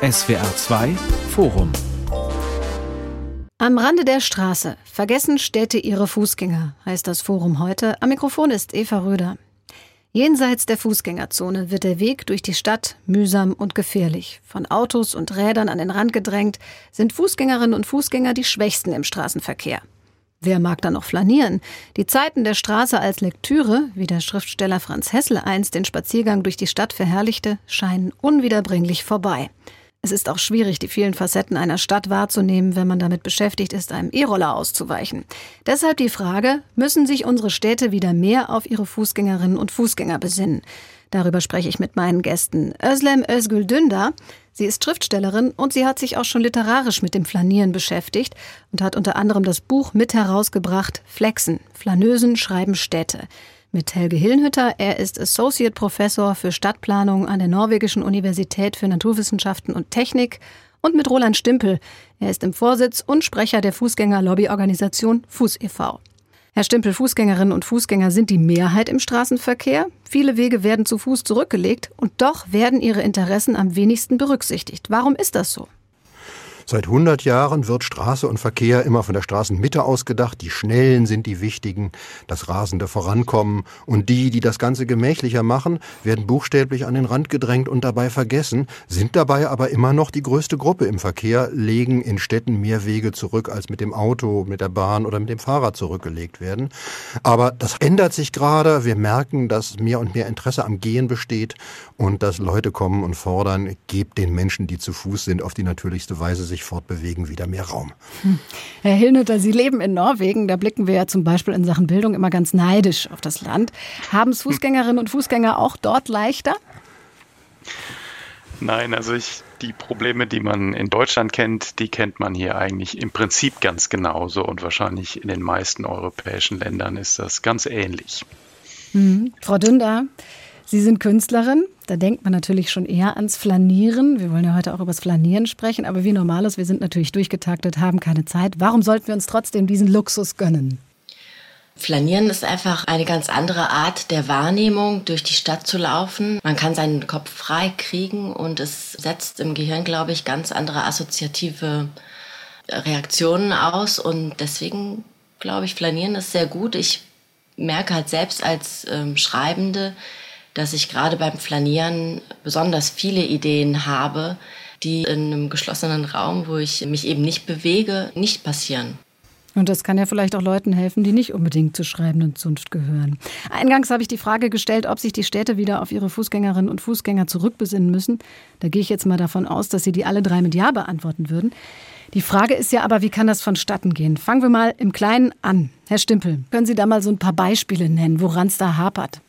SWR 2 Forum am Rande der Straße vergessen Städte ihre Fußgänger, heißt das Forum heute. Am Mikrofon ist Eva Röder. Jenseits der Fußgängerzone wird der Weg durch die Stadt mühsam und gefährlich. Von Autos und Rädern an den Rand gedrängt, sind Fußgängerinnen und Fußgänger die Schwächsten im Straßenverkehr. Wer mag da noch flanieren? Die Zeiten der Straße als Lektüre, wie der Schriftsteller Franz Hessel einst den Spaziergang durch die Stadt verherrlichte, scheinen unwiederbringlich vorbei. Es ist auch schwierig, die vielen Facetten einer Stadt wahrzunehmen, wenn man damit beschäftigt ist, einem E-Roller auszuweichen. Deshalb die Frage, müssen sich unsere Städte wieder mehr auf ihre Fußgängerinnen und Fußgänger besinnen? Darüber spreche ich mit meinen Gästen. Özlem Özgül Dündar. Sie ist Schriftstellerin und sie hat sich auch schon literarisch mit dem Flanieren beschäftigt und hat unter anderem das Buch mit herausgebracht Flexen, Flanösen schreiben Städte mit Helge Hillenhütter. Er ist Associate Professor für Stadtplanung an der Norwegischen Universität für Naturwissenschaften und Technik und mit Roland Stimpel. Er ist im Vorsitz und Sprecher der Fußgänger-Lobbyorganisation Fuß e.V. Herr Stimpel, Fußgängerinnen und Fußgänger sind die Mehrheit im Straßenverkehr. Viele Wege werden zu Fuß zurückgelegt und doch werden ihre Interessen am wenigsten berücksichtigt. Warum ist das so? Seit 100 Jahren wird Straße und Verkehr immer von der Straßenmitte ausgedacht. Die Schnellen sind die Wichtigen, das rasende Vorankommen. Und die, die das Ganze gemächlicher machen, werden buchstäblich an den Rand gedrängt und dabei vergessen, sind dabei aber immer noch die größte Gruppe im Verkehr, legen in Städten mehr Wege zurück, als mit dem Auto, mit der Bahn oder mit dem Fahrrad zurückgelegt werden. Aber das ändert sich gerade. Wir merken, dass mehr und mehr Interesse am Gehen besteht und dass Leute kommen und fordern, gebt den Menschen, die zu Fuß sind, auf die natürlichste Weise sich sich fortbewegen, wieder mehr Raum. Hm. Herr Hillnütter, Sie leben in Norwegen. Da blicken wir ja zum Beispiel in Sachen Bildung immer ganz neidisch auf das Land. Haben es Fußgängerinnen und Fußgänger auch dort leichter? Nein, also ich, die Probleme, die man in Deutschland kennt, die kennt man hier eigentlich im Prinzip ganz genauso und wahrscheinlich in den meisten europäischen Ländern ist das ganz ähnlich. Mhm. Frau Dünder, Sie sind Künstlerin. Da denkt man natürlich schon eher ans Flanieren. Wir wollen ja heute auch über das Flanieren sprechen, aber wie normal ist, wir sind natürlich durchgetaktet, haben keine Zeit. Warum sollten wir uns trotzdem diesen Luxus gönnen? Flanieren ist einfach eine ganz andere Art der Wahrnehmung, durch die Stadt zu laufen. Man kann seinen Kopf frei kriegen und es setzt im Gehirn, glaube ich, ganz andere assoziative Reaktionen aus. Und deswegen glaube ich, Flanieren ist sehr gut. Ich merke halt selbst als ähm, Schreibende, dass ich gerade beim Flanieren besonders viele Ideen habe, die in einem geschlossenen Raum, wo ich mich eben nicht bewege, nicht passieren. Und das kann ja vielleicht auch Leuten helfen, die nicht unbedingt zur schreibenden Zunft gehören. Eingangs habe ich die Frage gestellt, ob sich die Städte wieder auf ihre Fußgängerinnen und Fußgänger zurückbesinnen müssen. Da gehe ich jetzt mal davon aus, dass Sie die alle drei mit Ja beantworten würden. Die Frage ist ja aber, wie kann das vonstatten gehen? Fangen wir mal im Kleinen an. Herr Stimpel, können Sie da mal so ein paar Beispiele nennen, woran es da hapert?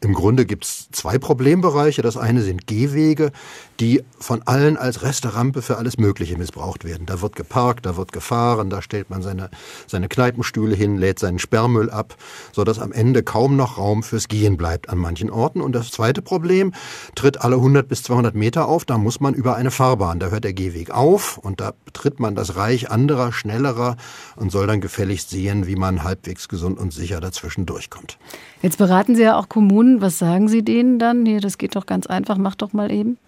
Im Grunde gibt es zwei Problembereiche. Das eine sind Gehwege, die von allen als Resterampe für alles Mögliche missbraucht werden. Da wird geparkt, da wird gefahren, da stellt man seine, seine Kneipenstühle hin, lädt seinen Sperrmüll ab, sodass am Ende kaum noch Raum fürs Gehen bleibt an manchen Orten. Und das zweite Problem tritt alle 100 bis 200 Meter auf. Da muss man über eine Fahrbahn. Da hört der Gehweg auf und da betritt man das Reich anderer, schnellerer und soll dann gefälligst sehen, wie man halbwegs gesund und sicher dazwischen durchkommt. Jetzt beraten Sie ja auch Kommunen. Was sagen Sie denen dann? Hier, das geht doch ganz einfach, mach doch mal eben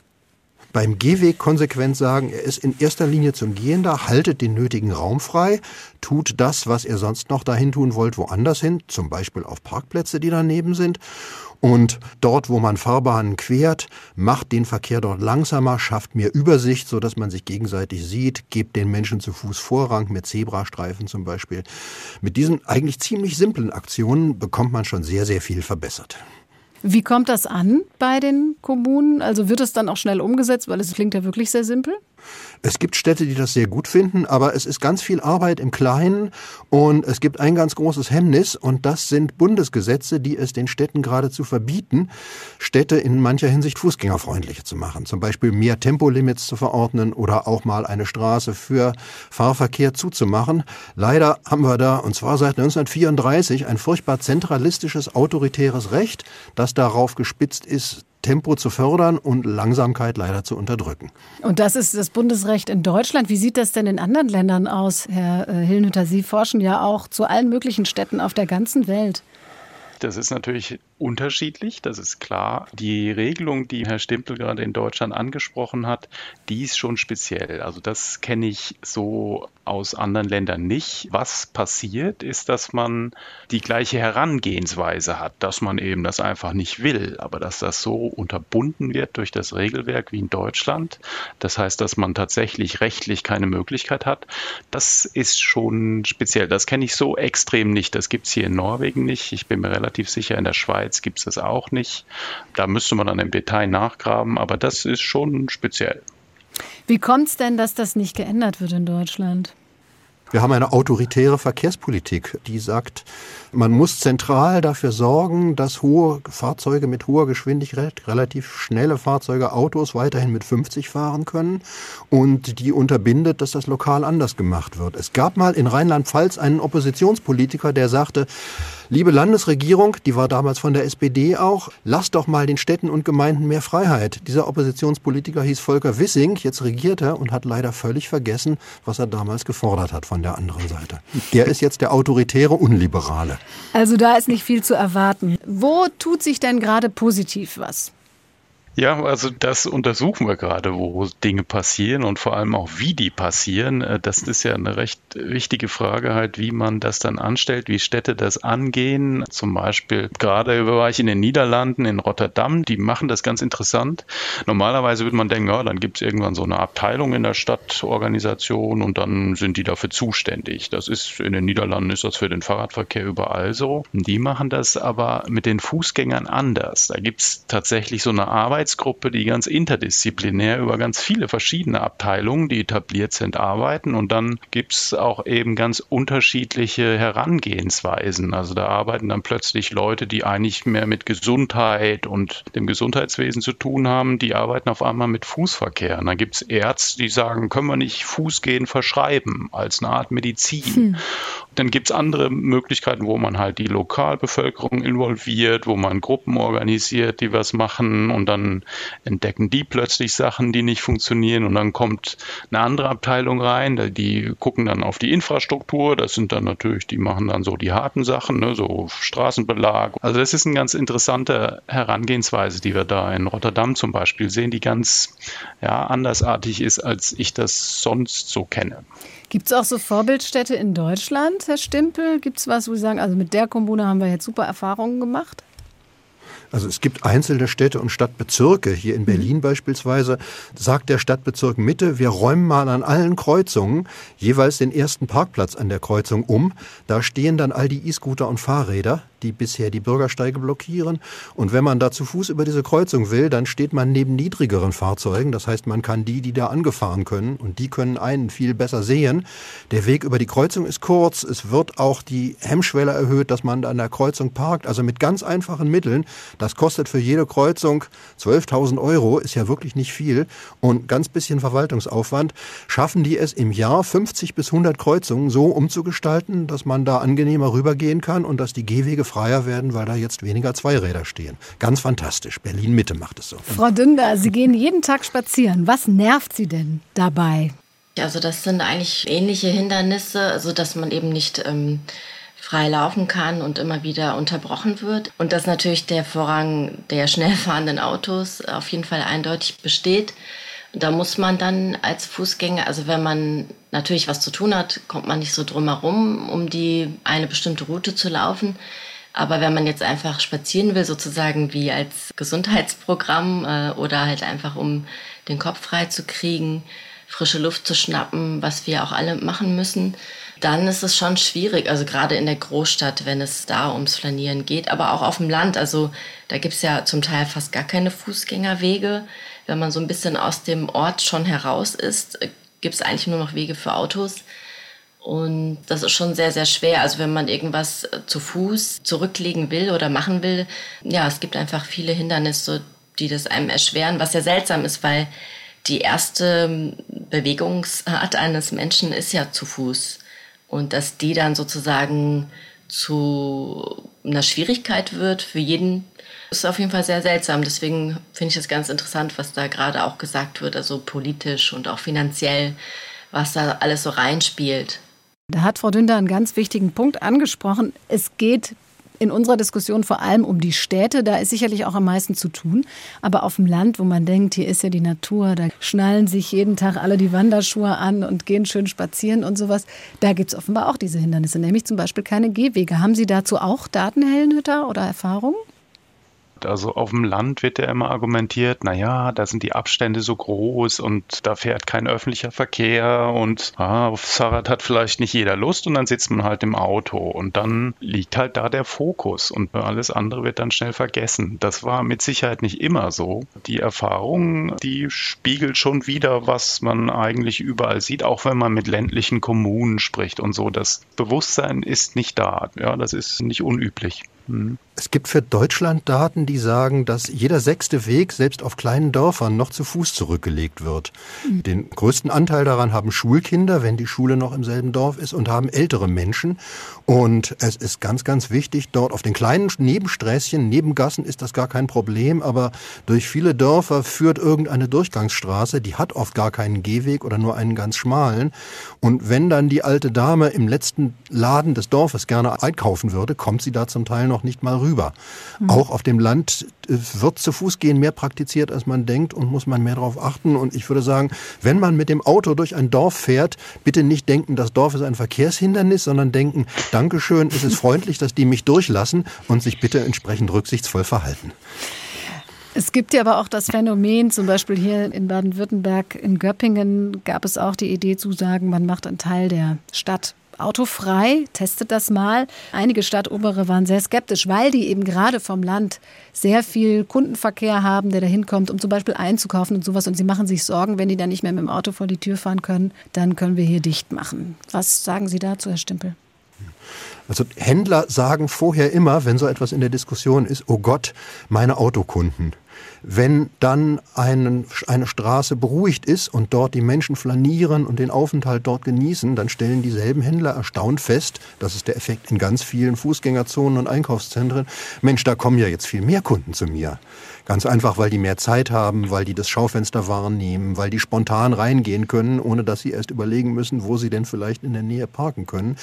beim Gehweg konsequent sagen, er ist in erster Linie zum Gehen da, haltet den nötigen Raum frei, tut das, was ihr sonst noch dahin tun wollt, woanders hin, zum Beispiel auf Parkplätze, die daneben sind. Und dort, wo man Fahrbahnen quert, macht den Verkehr dort langsamer, schafft mehr Übersicht, so dass man sich gegenseitig sieht, gebt den Menschen zu Fuß Vorrang mit Zebrastreifen zum Beispiel. Mit diesen eigentlich ziemlich simplen Aktionen bekommt man schon sehr, sehr viel verbessert. Wie kommt das an bei den Kommunen? Also wird es dann auch schnell umgesetzt, weil es klingt ja wirklich sehr simpel? Es gibt Städte, die das sehr gut finden, aber es ist ganz viel Arbeit im Kleinen und es gibt ein ganz großes Hemmnis und das sind Bundesgesetze, die es den Städten geradezu verbieten, Städte in mancher Hinsicht fußgängerfreundlicher zu machen. Zum Beispiel mehr Tempolimits zu verordnen oder auch mal eine Straße für Fahrverkehr zuzumachen. Leider haben wir da, und zwar seit 1934, ein furchtbar zentralistisches, autoritäres Recht, das darauf gespitzt ist, Tempo zu fördern und Langsamkeit leider zu unterdrücken. Und das ist das Bundesrecht in Deutschland. Wie sieht das denn in anderen Ländern aus, Herr äh, Hillnütter? Sie forschen ja auch zu allen möglichen Städten auf der ganzen Welt. Das ist natürlich unterschiedlich, das ist klar. Die Regelung, die Herr Stimpel gerade in Deutschland angesprochen hat, die ist schon speziell. Also das kenne ich so aus anderen Ländern nicht. Was passiert, ist, dass man die gleiche Herangehensweise hat, dass man eben das einfach nicht will, aber dass das so unterbunden wird durch das Regelwerk wie in Deutschland. Das heißt, dass man tatsächlich rechtlich keine Möglichkeit hat. Das ist schon speziell. Das kenne ich so extrem nicht. Das gibt es hier in Norwegen nicht. Ich bin mir relativ sicher, in der Schweiz gibt es das auch nicht. Da müsste man dann im Detail nachgraben, aber das ist schon speziell. Wie kommt es denn, dass das nicht geändert wird in Deutschland? Wir haben eine autoritäre Verkehrspolitik, die sagt, man muss zentral dafür sorgen, dass hohe Fahrzeuge mit hoher Geschwindigkeit, relativ schnelle Fahrzeuge, Autos weiterhin mit 50 fahren können und die unterbindet, dass das lokal anders gemacht wird. Es gab mal in Rheinland-Pfalz einen Oppositionspolitiker, der sagte, liebe Landesregierung, die war damals von der SPD auch, lasst doch mal den Städten und Gemeinden mehr Freiheit. Dieser Oppositionspolitiker hieß Volker Wissing, jetzt regiert er und hat leider völlig vergessen, was er damals gefordert hat von der anderen Seite. Der ist jetzt der autoritäre Unliberale. Also da ist nicht viel zu erwarten. Wo tut sich denn gerade positiv was? Ja, also das untersuchen wir gerade, wo Dinge passieren und vor allem auch, wie die passieren. Äh, das ist ja eine recht wichtige Frage halt, wie man das dann anstellt, wie Städte das angehen. Zum Beispiel gerade war ich in den Niederlanden, in Rotterdam, die machen das ganz interessant. Normalerweise würde man denken, ja, dann gibt es irgendwann so eine Abteilung in der Stadtorganisation und dann sind die dafür zuständig. Das ist in den Niederlanden ist das für den Fahrradverkehr überall so. Die machen das aber mit den Fußgängern anders. Da gibt es tatsächlich so eine Arbeit Arbeitsgruppe, die ganz interdisziplinär über ganz viele verschiedene Abteilungen, die etabliert sind, arbeiten. Und dann gibt es auch eben ganz unterschiedliche Herangehensweisen. Also da arbeiten dann plötzlich Leute, die eigentlich mehr mit Gesundheit und dem Gesundheitswesen zu tun haben, die arbeiten auf einmal mit Fußverkehr. Und dann gibt es Ärzte, die sagen, können wir nicht Fußgehen verschreiben als eine Art Medizin. Hm. Dann gibt es andere Möglichkeiten, wo man halt die Lokalbevölkerung involviert, wo man Gruppen organisiert, die was machen und dann entdecken die plötzlich Sachen, die nicht funktionieren und dann kommt eine andere Abteilung rein, die gucken dann auf die Infrastruktur, das sind dann natürlich, die machen dann so die harten Sachen, ne, so Straßenbelag. Also das ist eine ganz interessante Herangehensweise, die wir da in Rotterdam zum Beispiel sehen, die ganz ja, andersartig ist, als ich das sonst so kenne. Gibt es auch so Vorbildstädte in Deutschland, Herr Stimpel? Gibt es was, wo Sie sagen, also mit der Kommune haben wir jetzt super Erfahrungen gemacht? Also es gibt einzelne Städte und Stadtbezirke. Hier in Berlin mhm. beispielsweise sagt der Stadtbezirk Mitte, wir räumen mal an allen Kreuzungen jeweils den ersten Parkplatz an der Kreuzung um. Da stehen dann all die E-Scooter und Fahrräder die bisher die Bürgersteige blockieren. Und wenn man da zu Fuß über diese Kreuzung will, dann steht man neben niedrigeren Fahrzeugen. Das heißt, man kann die, die da angefahren können, und die können einen viel besser sehen. Der Weg über die Kreuzung ist kurz. Es wird auch die Hemmschwelle erhöht, dass man an der Kreuzung parkt. Also mit ganz einfachen Mitteln. Das kostet für jede Kreuzung 12.000 Euro, ist ja wirklich nicht viel. Und ganz bisschen Verwaltungsaufwand. Schaffen die es im Jahr 50 bis 100 Kreuzungen so umzugestalten, dass man da angenehmer rübergehen kann und dass die Gehwege freier werden, weil da jetzt weniger Zweiräder stehen. Ganz fantastisch. Berlin Mitte macht es so. Frau Dünder, Sie gehen jeden Tag spazieren. Was nervt Sie denn dabei? Also das sind eigentlich ähnliche Hindernisse, also dass man eben nicht ähm, frei laufen kann und immer wieder unterbrochen wird. Und dass natürlich der Vorrang der schnell fahrenden Autos auf jeden Fall eindeutig besteht. Da muss man dann als Fußgänger, also wenn man natürlich was zu tun hat, kommt man nicht so drum herum, um die eine bestimmte Route zu laufen. Aber wenn man jetzt einfach spazieren will, sozusagen wie als Gesundheitsprogramm äh, oder halt einfach um den Kopf frei zu kriegen, frische Luft zu schnappen, was wir auch alle machen müssen, dann ist es schon schwierig. Also gerade in der Großstadt, wenn es da ums Flanieren geht, aber auch auf dem Land. Also da gibt es ja zum Teil fast gar keine Fußgängerwege. Wenn man so ein bisschen aus dem Ort schon heraus ist, gibt es eigentlich nur noch Wege für Autos. Und das ist schon sehr, sehr schwer. Also wenn man irgendwas äh, zu Fuß zurücklegen will oder machen will, ja, es gibt einfach viele Hindernisse, die das einem erschweren, was ja seltsam ist, weil die erste ähm, Bewegungsart eines Menschen ist ja zu Fuß. Und dass die dann sozusagen zu einer Schwierigkeit wird für jeden, ist auf jeden Fall sehr seltsam. Deswegen finde ich es ganz interessant, was da gerade auch gesagt wird, also politisch und auch finanziell, was da alles so reinspielt. Da hat Frau Dünder einen ganz wichtigen Punkt angesprochen. Es geht in unserer Diskussion vor allem um die Städte. Da ist sicherlich auch am meisten zu tun. Aber auf dem Land, wo man denkt, hier ist ja die Natur, da schnallen sich jeden Tag alle die Wanderschuhe an und gehen schön spazieren und sowas, da gibt es offenbar auch diese Hindernisse, nämlich zum Beispiel keine Gehwege. Haben Sie dazu auch Daten, Hellenhütter, oder Erfahrungen? Also auf dem Land wird ja immer argumentiert, naja, da sind die Abstände so groß und da fährt kein öffentlicher Verkehr und ah, aufs Fahrrad hat vielleicht nicht jeder Lust und dann sitzt man halt im Auto und dann liegt halt da der Fokus und alles andere wird dann schnell vergessen. Das war mit Sicherheit nicht immer so. Die Erfahrung, die spiegelt schon wieder, was man eigentlich überall sieht, auch wenn man mit ländlichen Kommunen spricht und so. Das Bewusstsein ist nicht da. Ja, das ist nicht unüblich. Hm. Es gibt für Deutschland Daten, die sagen, dass jeder sechste Weg selbst auf kleinen Dörfern noch zu Fuß zurückgelegt wird. Mhm. Den größten Anteil daran haben Schulkinder, wenn die Schule noch im selben Dorf ist, und haben ältere Menschen. Und es ist ganz, ganz wichtig, dort auf den kleinen Nebensträßchen, Nebengassen ist das gar kein Problem, aber durch viele Dörfer führt irgendeine Durchgangsstraße, die hat oft gar keinen Gehweg oder nur einen ganz schmalen. Und wenn dann die alte Dame im letzten Laden des Dorfes gerne einkaufen würde, kommt sie da zum Teil noch nicht mal rüber rüber. Mhm. Auch auf dem Land äh, wird zu Fuß gehen mehr praktiziert, als man denkt und muss man mehr darauf achten. Und ich würde sagen, wenn man mit dem Auto durch ein Dorf fährt, bitte nicht denken, das Dorf ist ein Verkehrshindernis, sondern denken, Dankeschön, ist es freundlich, dass die mich durchlassen und sich bitte entsprechend rücksichtsvoll verhalten. Es gibt ja aber auch das Phänomen, zum Beispiel hier in Baden-Württemberg, in Göppingen gab es auch die Idee zu sagen, man macht einen Teil der Stadt autofrei, testet das mal. Einige Stadtobere waren sehr skeptisch, weil die eben gerade vom Land sehr viel Kundenverkehr haben, der da hinkommt, um zum Beispiel einzukaufen und sowas. Und sie machen sich Sorgen, wenn die dann nicht mehr mit dem Auto vor die Tür fahren können, dann können wir hier dicht machen. Was sagen Sie dazu, Herr Stimpel? Also Händler sagen vorher immer, wenn so etwas in der Diskussion ist, oh Gott, meine Autokunden. Wenn dann einen, eine Straße beruhigt ist und dort die Menschen flanieren und den Aufenthalt dort genießen, dann stellen dieselben Händler erstaunt fest, das ist der Effekt in ganz vielen Fußgängerzonen und Einkaufszentren, Mensch, da kommen ja jetzt viel mehr Kunden zu mir. Ganz einfach, weil die mehr Zeit haben, weil die das Schaufenster wahrnehmen, weil die spontan reingehen können, ohne dass sie erst überlegen müssen, wo sie denn vielleicht in der Nähe parken können.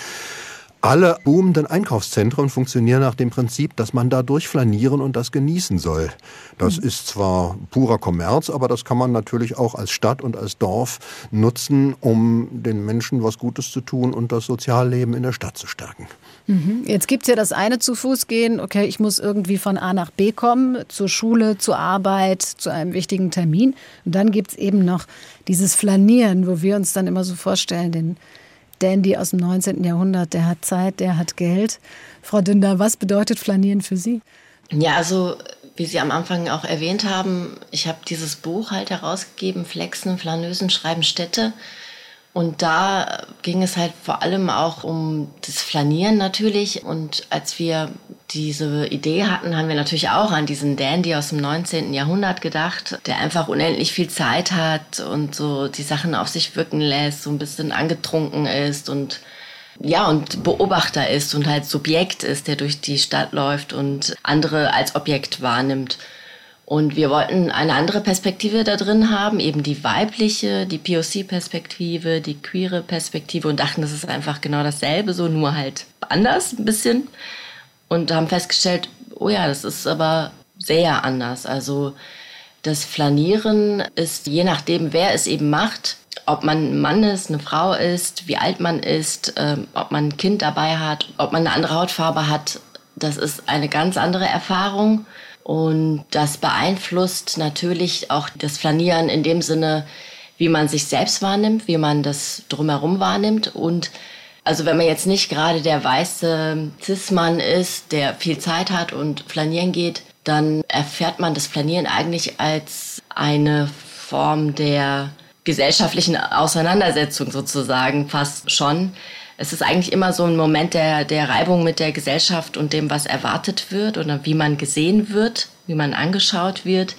Alle boomenden Einkaufszentren funktionieren nach dem Prinzip, dass man da durchflanieren und das genießen soll. Das mhm. ist zwar purer Kommerz, aber das kann man natürlich auch als Stadt und als Dorf nutzen, um den Menschen was Gutes zu tun und das Sozialleben in der Stadt zu stärken. Mhm. Jetzt gibt es ja das eine zu Fuß gehen, okay, ich muss irgendwie von A nach B kommen, zur Schule, zur Arbeit, zu einem wichtigen Termin. Und dann gibt es eben noch dieses Flanieren, wo wir uns dann immer so vorstellen, den Dandy aus dem 19. Jahrhundert, der hat Zeit, der hat Geld. Frau Dünder, was bedeutet Flanieren für Sie? Ja, also wie Sie am Anfang auch erwähnt haben, ich habe dieses Buch halt herausgegeben, Flexen, Flanösen, Schreiben Städte. Und da ging es halt vor allem auch um das Flanieren natürlich. Und als wir diese Idee hatten, haben wir natürlich auch an diesen Dandy aus dem 19. Jahrhundert gedacht, der einfach unendlich viel Zeit hat und so die Sachen auf sich wirken lässt, so ein bisschen angetrunken ist und ja, und Beobachter ist und halt Subjekt ist, der durch die Stadt läuft und andere als Objekt wahrnimmt. Und wir wollten eine andere Perspektive da drin haben, eben die weibliche, die POC-Perspektive, die queere Perspektive und dachten, das ist einfach genau dasselbe, so nur halt anders ein bisschen. Und haben festgestellt, oh ja, das ist aber sehr anders. Also das Flanieren ist, je nachdem, wer es eben macht, ob man ein Mann ist, eine Frau ist, wie alt man ist, ähm, ob man ein Kind dabei hat, ob man eine andere Hautfarbe hat, das ist eine ganz andere Erfahrung. Und das beeinflusst natürlich auch das Flanieren in dem Sinne, wie man sich selbst wahrnimmt, wie man das drumherum wahrnimmt. Und also wenn man jetzt nicht gerade der weiße Cis-Mann ist, der viel Zeit hat und flanieren geht, dann erfährt man das Flanieren eigentlich als eine Form der gesellschaftlichen Auseinandersetzung sozusagen fast schon es ist eigentlich immer so ein Moment der, der Reibung mit der Gesellschaft und dem, was erwartet wird oder wie man gesehen wird, wie man angeschaut wird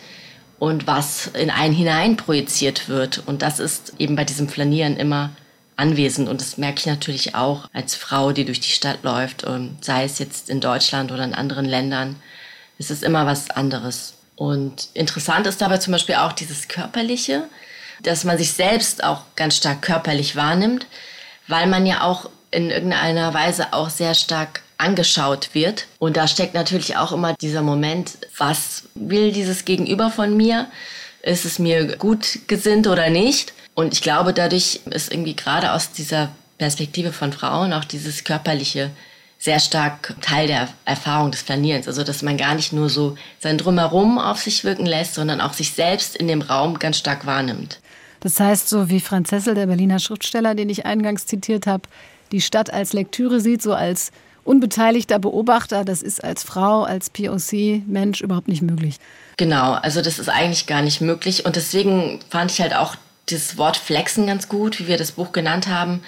und was in einen hinein projiziert wird. Und das ist eben bei diesem Flanieren immer anwesend. Und das merke ich natürlich auch als Frau, die durch die Stadt läuft, sei es jetzt in Deutschland oder in anderen Ländern. Es ist immer was anderes. Und interessant ist dabei zum Beispiel auch dieses Körperliche, dass man sich selbst auch ganz stark körperlich wahrnimmt weil man ja auch in irgendeiner Weise auch sehr stark angeschaut wird. Und da steckt natürlich auch immer dieser Moment, was will dieses Gegenüber von mir? Ist es mir gut gesinnt oder nicht? Und ich glaube, dadurch ist irgendwie gerade aus dieser Perspektive von Frauen auch dieses körperliche sehr stark Teil der Erfahrung des Planierens. Also, dass man gar nicht nur so sein Drumherum auf sich wirken lässt, sondern auch sich selbst in dem Raum ganz stark wahrnimmt. Das heißt, so wie Franz Hessel, der Berliner Schriftsteller, den ich eingangs zitiert habe, die Stadt als Lektüre sieht, so als unbeteiligter Beobachter, das ist als Frau, als POC-Mensch überhaupt nicht möglich. Genau, also das ist eigentlich gar nicht möglich. Und deswegen fand ich halt auch das Wort Flexen ganz gut, wie wir das Buch genannt haben.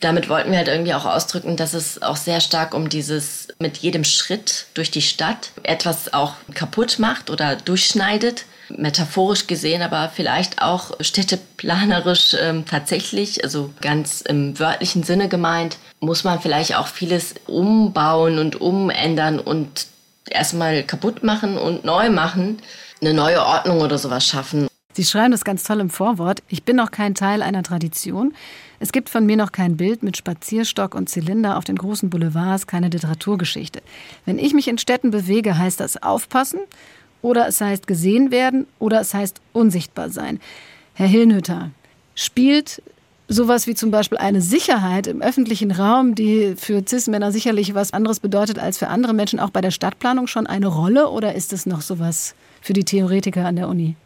Damit wollten wir halt irgendwie auch ausdrücken, dass es auch sehr stark um dieses mit jedem Schritt durch die Stadt etwas auch kaputt macht oder durchschneidet. Metaphorisch gesehen, aber vielleicht auch städteplanerisch ähm, tatsächlich, also ganz im wörtlichen Sinne gemeint, muss man vielleicht auch vieles umbauen und umändern und erstmal kaputt machen und neu machen, eine neue Ordnung oder sowas schaffen. Sie schreiben das ganz toll im Vorwort. Ich bin noch kein Teil einer Tradition. Es gibt von mir noch kein Bild mit Spazierstock und Zylinder auf den großen Boulevards, keine Literaturgeschichte. Wenn ich mich in Städten bewege, heißt das aufpassen oder es heißt gesehen werden oder es heißt unsichtbar sein. Herr Hillenhütter, spielt sowas wie zum Beispiel eine Sicherheit im öffentlichen Raum, die für Cis-Männer sicherlich was anderes bedeutet als für andere Menschen, auch bei der Stadtplanung schon eine Rolle oder ist es noch sowas für die Theoretiker an der Uni?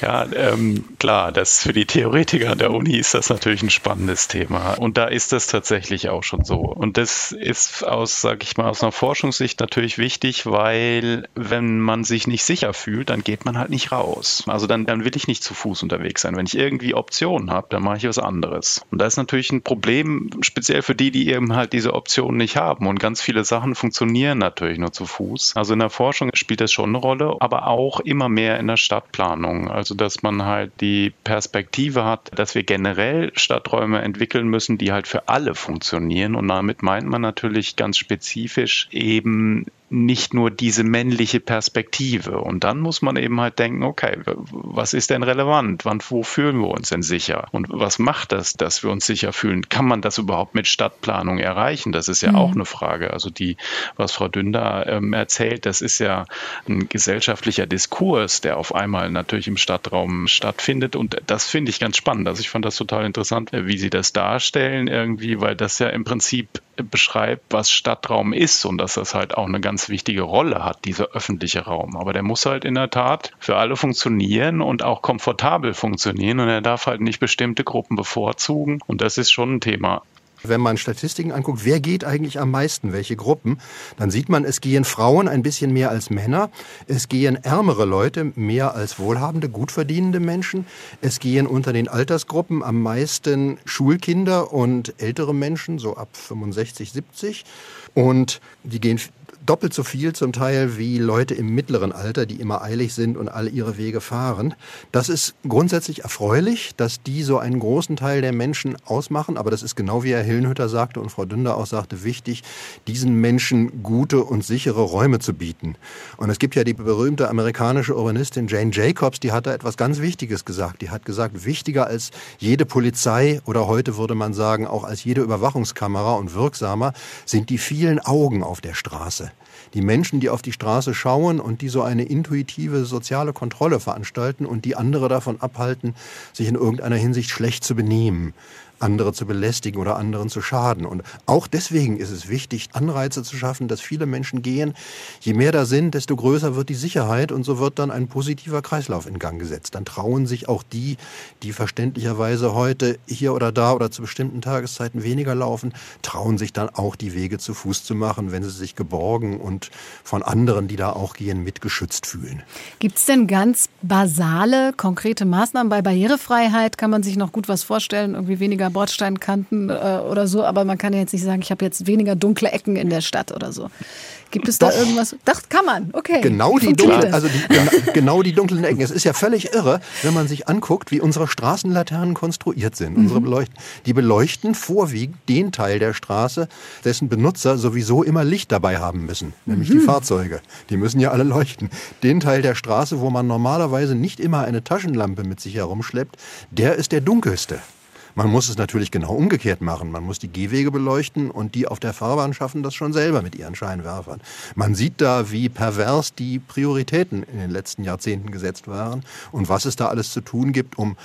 Ja, ähm, klar, das für die Theoretiker an der Uni ist das natürlich ein spannendes Thema. Und da ist das tatsächlich auch schon so. Und das ist aus, sag ich mal, aus einer Forschungssicht natürlich wichtig, weil wenn man sich nicht sicher fühlt, dann geht man halt nicht raus. Also dann, dann will ich nicht zu Fuß unterwegs sein. Wenn ich irgendwie Optionen habe, dann mache ich was anderes. Und da ist natürlich ein Problem, speziell für die, die eben halt diese Optionen nicht haben. Und ganz viele Sachen funktionieren natürlich nur zu Fuß. Also in der Forschung spielt das schon eine Rolle, aber auch immer mehr in der Stadtplanung. Also also dass man halt die Perspektive hat, dass wir generell Stadträume entwickeln müssen, die halt für alle funktionieren. Und damit meint man natürlich ganz spezifisch eben nicht nur diese männliche Perspektive. Und dann muss man eben halt denken, okay, was ist denn relevant? Wann, wo fühlen wir uns denn sicher? Und was macht das, dass wir uns sicher fühlen? Kann man das überhaupt mit Stadtplanung erreichen? Das ist ja mhm. auch eine Frage. Also die, was Frau Dünder ähm, erzählt, das ist ja ein gesellschaftlicher Diskurs, der auf einmal natürlich im Stadtraum stattfindet. Und das finde ich ganz spannend. Also ich fand das total interessant, wie Sie das darstellen irgendwie, weil das ja im Prinzip beschreibt, was Stadtraum ist und dass das halt auch eine ganz wichtige Rolle hat, dieser öffentliche Raum. Aber der muss halt in der Tat für alle funktionieren und auch komfortabel funktionieren und er darf halt nicht bestimmte Gruppen bevorzugen und das ist schon ein Thema. Wenn man Statistiken anguckt, wer geht eigentlich am meisten, welche Gruppen, dann sieht man, es gehen Frauen ein bisschen mehr als Männer, es gehen ärmere Leute mehr als wohlhabende, gut verdienende Menschen, es gehen unter den Altersgruppen am meisten Schulkinder und ältere Menschen, so ab 65, 70. Und die gehen doppelt so viel zum Teil wie Leute im mittleren Alter, die immer eilig sind und alle ihre Wege fahren. Das ist grundsätzlich erfreulich, dass die so einen großen Teil der Menschen ausmachen. Aber das ist genau wie Herr Hillenhütter sagte und Frau Dünder auch sagte, wichtig, diesen Menschen gute und sichere Räume zu bieten. Und es gibt ja die berühmte amerikanische Urbanistin Jane Jacobs, die hat da etwas ganz Wichtiges gesagt. Die hat gesagt, wichtiger als jede Polizei oder heute würde man sagen auch als jede Überwachungskamera und wirksamer sind die vielen Augen auf der Straße die Menschen, die auf die Straße schauen und die so eine intuitive soziale Kontrolle veranstalten und die andere davon abhalten, sich in irgendeiner Hinsicht schlecht zu benehmen andere zu belästigen oder anderen zu schaden. Und auch deswegen ist es wichtig, Anreize zu schaffen, dass viele Menschen gehen. Je mehr da sind, desto größer wird die Sicherheit und so wird dann ein positiver Kreislauf in Gang gesetzt. Dann trauen sich auch die, die verständlicherweise heute hier oder da oder zu bestimmten Tageszeiten weniger laufen, trauen sich dann auch die Wege zu Fuß zu machen, wenn sie sich geborgen und von anderen, die da auch gehen, mitgeschützt fühlen. Gibt es denn ganz basale, konkrete Maßnahmen bei Barrierefreiheit? Kann man sich noch gut was vorstellen? Irgendwie weniger weniger Bordsteinkanten äh, oder so, aber man kann ja jetzt nicht sagen, ich habe jetzt weniger dunkle Ecken in der Stadt oder so. Gibt es da Doch. irgendwas? Doch, kann man, okay. Genau die, dunklen, also die, genau die dunklen Ecken. Es ist ja völlig irre, wenn man sich anguckt, wie unsere Straßenlaternen konstruiert sind. Mhm. Unsere beleuchten, die beleuchten vorwiegend den Teil der Straße, dessen Benutzer sowieso immer Licht dabei haben müssen, nämlich mhm. die Fahrzeuge. Die müssen ja alle leuchten. Den Teil der Straße, wo man normalerweise nicht immer eine Taschenlampe mit sich herumschleppt, der ist der dunkelste. Man muss es natürlich genau umgekehrt machen. Man muss die Gehwege beleuchten und die auf der Fahrbahn schaffen das schon selber mit ihren Scheinwerfern. Man sieht da, wie pervers die Prioritäten in den letzten Jahrzehnten gesetzt waren und was es da alles zu tun gibt, um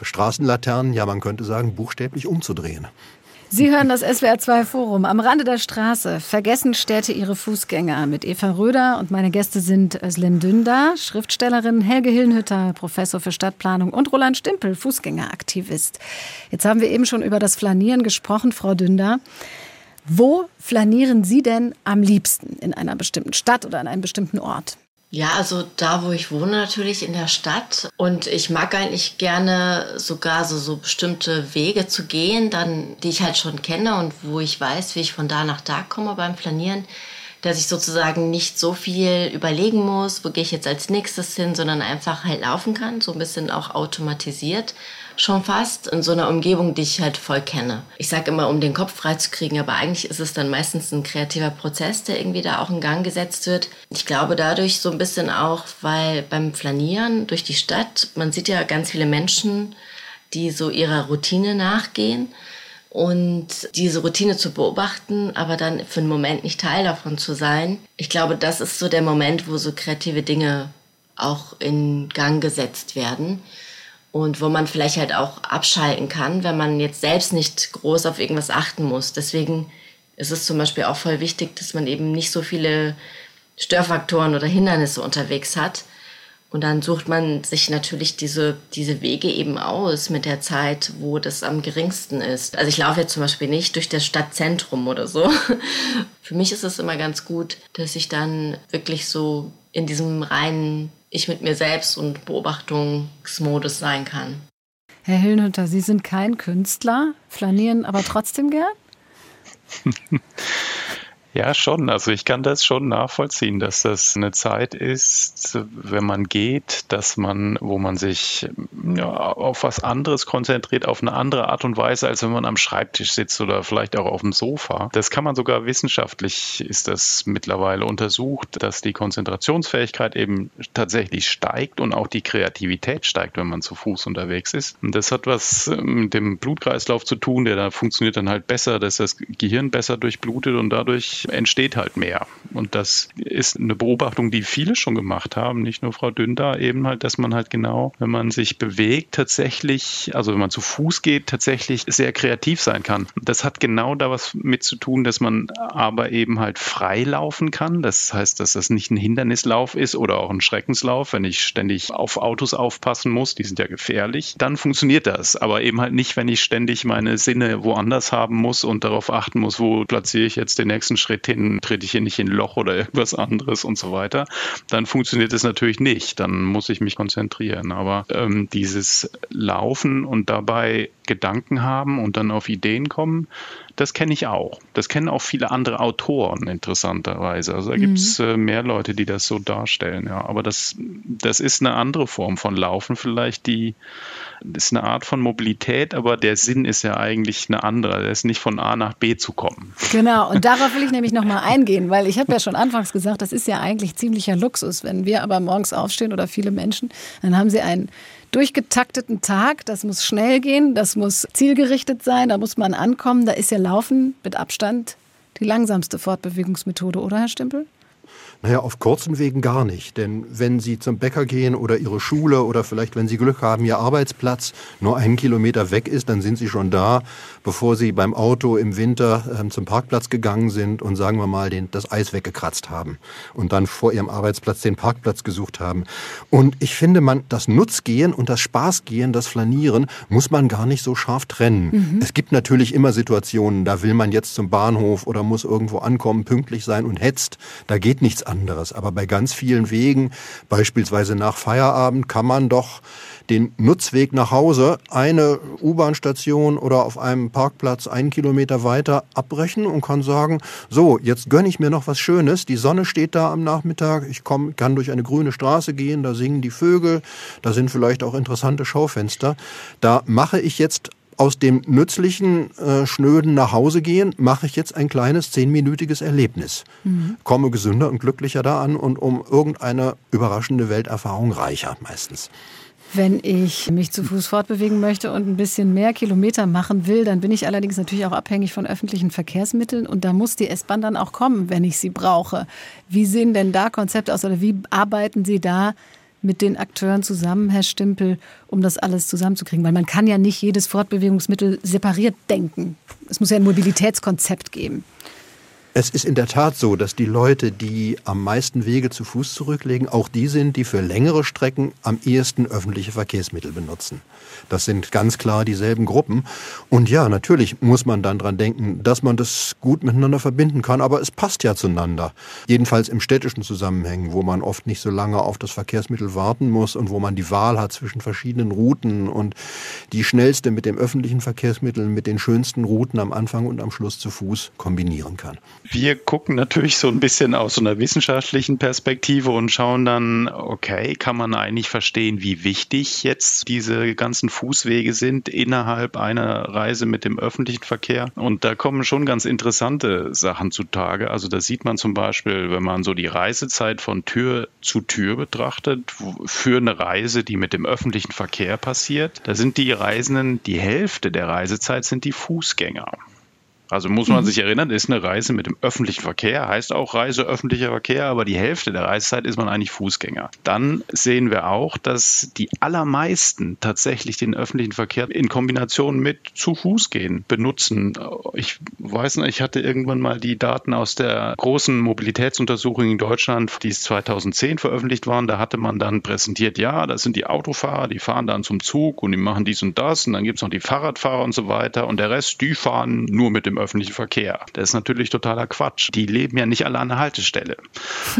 Straßenlaternen, ja man könnte sagen, buchstäblich umzudrehen. Sie hören das SWR2 Forum am Rande der Straße. Vergessen Städte ihre Fußgänger mit Eva Röder und meine Gäste sind Özlem Dündar, Schriftstellerin, Helge Hillenhütter, Professor für Stadtplanung und Roland Stimpel, Fußgängeraktivist. Jetzt haben wir eben schon über das Flanieren gesprochen, Frau Dündar. Wo flanieren Sie denn am liebsten? In einer bestimmten Stadt oder an einem bestimmten Ort? Ja, also da, wo ich wohne, natürlich in der Stadt. Und ich mag eigentlich gerne sogar so, so bestimmte Wege zu gehen, dann, die ich halt schon kenne und wo ich weiß, wie ich von da nach da komme beim Planieren, dass ich sozusagen nicht so viel überlegen muss, wo gehe ich jetzt als nächstes hin, sondern einfach halt laufen kann, so ein bisschen auch automatisiert schon fast in so einer Umgebung, die ich halt voll kenne. Ich sage immer, um den Kopf freizukriegen, aber eigentlich ist es dann meistens ein kreativer Prozess, der irgendwie da auch in Gang gesetzt wird. Ich glaube dadurch so ein bisschen auch, weil beim Flanieren durch die Stadt, man sieht ja ganz viele Menschen, die so ihrer Routine nachgehen. Und diese Routine zu beobachten, aber dann für einen Moment nicht Teil davon zu sein, ich glaube, das ist so der Moment, wo so kreative Dinge auch in Gang gesetzt werden und wo man vielleicht halt auch abschalten kann, wenn man jetzt selbst nicht groß auf irgendwas achten muss. Deswegen ist es zum Beispiel auch voll wichtig, dass man eben nicht so viele Störfaktoren oder Hindernisse unterwegs hat. Und dann sucht man sich natürlich diese, diese Wege eben aus mit der Zeit, wo das am geringsten ist. Also ich laufe jetzt zum Beispiel nicht durch das Stadtzentrum oder so. Für mich ist es immer ganz gut, dass ich dann wirklich so in diesem reinen ich mit mir selbst und Beobachtungsmodus sein kann. Herr Hillnhütter, Sie sind kein Künstler, flanieren aber trotzdem gern? Ja, schon. Also ich kann das schon nachvollziehen, dass das eine Zeit ist, wenn man geht, dass man, wo man sich ja, auf was anderes konzentriert, auf eine andere Art und Weise, als wenn man am Schreibtisch sitzt oder vielleicht auch auf dem Sofa. Das kann man sogar wissenschaftlich, ist das mittlerweile untersucht, dass die Konzentrationsfähigkeit eben tatsächlich steigt und auch die Kreativität steigt, wenn man zu Fuß unterwegs ist. Und das hat was mit dem Blutkreislauf zu tun, der da funktioniert dann halt besser, dass das Gehirn besser durchblutet und entsteht halt mehr. Und das ist eine Beobachtung, die viele schon gemacht haben, nicht nur Frau Dünder, eben halt, dass man halt genau, wenn man sich bewegt, tatsächlich, also wenn man zu Fuß geht, tatsächlich sehr kreativ sein kann. Das hat genau da was mit zu tun, dass man aber eben halt frei laufen kann. Das heißt, dass das nicht ein Hindernislauf ist oder auch ein Schreckenslauf, wenn ich ständig auf Autos aufpassen muss, die sind ja gefährlich, dann funktioniert das. Aber eben halt nicht, wenn ich ständig meine Sinne woanders haben muss und darauf achten muss, wo platziere ich jetzt den nächsten Schritt Schritt hin, trete ich hier nicht in ein Loch oder irgendwas anderes und so weiter, dann funktioniert es natürlich nicht. Dann muss ich mich konzentrieren. Aber ähm, dieses Laufen und dabei Gedanken haben und dann auf Ideen kommen, das kenne ich auch. Das kennen auch viele andere Autoren interessanterweise. Also da mhm. gibt es äh, mehr Leute, die das so darstellen. Ja, aber das, das ist eine andere Form von Laufen vielleicht, die ist eine Art von Mobilität, aber der Sinn ist ja eigentlich eine andere. Der ist nicht von A nach B zu kommen. Genau, und darauf will ich nämlich nochmal eingehen, weil ich habe ja schon anfangs gesagt, das ist ja eigentlich ziemlicher Luxus. Wenn wir aber morgens aufstehen oder viele Menschen, dann haben sie einen durchgetakteten Tag. Das muss schnell gehen, das muss zielgerichtet sein, da muss man ankommen. Da ist ja Laufen mit Abstand die langsamste Fortbewegungsmethode, oder Herr Stempel? Naja, auf kurzen Wegen gar nicht. Denn wenn Sie zum Bäcker gehen oder Ihre Schule oder vielleicht, wenn Sie Glück haben, Ihr Arbeitsplatz nur einen Kilometer weg ist, dann sind Sie schon da, bevor Sie beim Auto im Winter ähm, zum Parkplatz gegangen sind und sagen wir mal den, das Eis weggekratzt haben und dann vor Ihrem Arbeitsplatz den Parkplatz gesucht haben. Und ich finde, man das Nutzgehen und das Spaßgehen, das Flanieren, muss man gar nicht so scharf trennen. Mhm. Es gibt natürlich immer Situationen, da will man jetzt zum Bahnhof oder muss irgendwo ankommen, pünktlich sein und hetzt. Da geht nichts anderes. Aber bei ganz vielen Wegen, beispielsweise nach Feierabend, kann man doch den Nutzweg nach Hause eine U-Bahn-Station oder auf einem Parkplatz einen Kilometer weiter abbrechen und kann sagen, so, jetzt gönne ich mir noch was Schönes. Die Sonne steht da am Nachmittag. Ich komm, kann durch eine grüne Straße gehen. Da singen die Vögel. Da sind vielleicht auch interessante Schaufenster. Da mache ich jetzt aus dem nützlichen äh, Schnöden nach Hause gehen, mache ich jetzt ein kleines zehnminütiges Erlebnis. Mhm. Komme gesünder und glücklicher da an und um irgendeine überraschende Welterfahrung reicher meistens. Wenn ich mich zu Fuß fortbewegen möchte und ein bisschen mehr Kilometer machen will, dann bin ich allerdings natürlich auch abhängig von öffentlichen Verkehrsmitteln und da muss die S-Bahn dann auch kommen, wenn ich sie brauche. Wie sehen denn da Konzepte aus oder wie arbeiten Sie da mit den Akteuren zusammen, Herr Stimpel, um das alles zusammenzukriegen? Weil man kann ja nicht jedes Fortbewegungsmittel separiert denken. Es muss ja ein Mobilitätskonzept geben. Es ist in der Tat so, dass die Leute, die am meisten Wege zu Fuß zurücklegen, auch die sind, die für längere Strecken am ehesten öffentliche Verkehrsmittel benutzen. Das sind ganz klar dieselben Gruppen. Und ja, natürlich muss man dann dran denken, dass man das gut miteinander verbinden kann, aber es passt ja zueinander. Jedenfalls im städtischen Zusammenhängen, wo man oft nicht so lange auf das Verkehrsmittel warten muss und wo man die Wahl hat zwischen verschiedenen Routen und die schnellste mit dem öffentlichen Verkehrsmittel mit den schönsten Routen am Anfang und am Schluss zu Fuß kombinieren kann. Wir gucken natürlich so ein bisschen aus einer wissenschaftlichen Perspektive und schauen dann, okay, kann man eigentlich verstehen, wie wichtig jetzt diese ganzen Fußwege sind innerhalb einer Reise mit dem öffentlichen Verkehr. Und da kommen schon ganz interessante Sachen zutage. Also da sieht man zum Beispiel, wenn man so die Reisezeit von Tür zu Tür betrachtet, für eine Reise, die mit dem öffentlichen Verkehr passiert, da sind die Reisenden, die Hälfte der Reisezeit sind die Fußgänger. Also muss man mhm. sich erinnern, ist eine Reise mit dem öffentlichen Verkehr, heißt auch Reise öffentlicher Verkehr, aber die Hälfte der Reisezeit ist man eigentlich Fußgänger. Dann sehen wir auch, dass die allermeisten tatsächlich den öffentlichen Verkehr in Kombination mit zu Fuß gehen benutzen. Ich weiß nicht, ich hatte irgendwann mal die Daten aus der großen Mobilitätsuntersuchung in Deutschland, die 2010 veröffentlicht waren. Da hatte man dann präsentiert, ja, das sind die Autofahrer, die fahren dann zum Zug und die machen dies und das und dann gibt es noch die Fahrradfahrer und so weiter und der Rest, die fahren nur mit dem öffentlichen Verkehr. Das ist natürlich totaler Quatsch. Die leben ja nicht alle an der Haltestelle.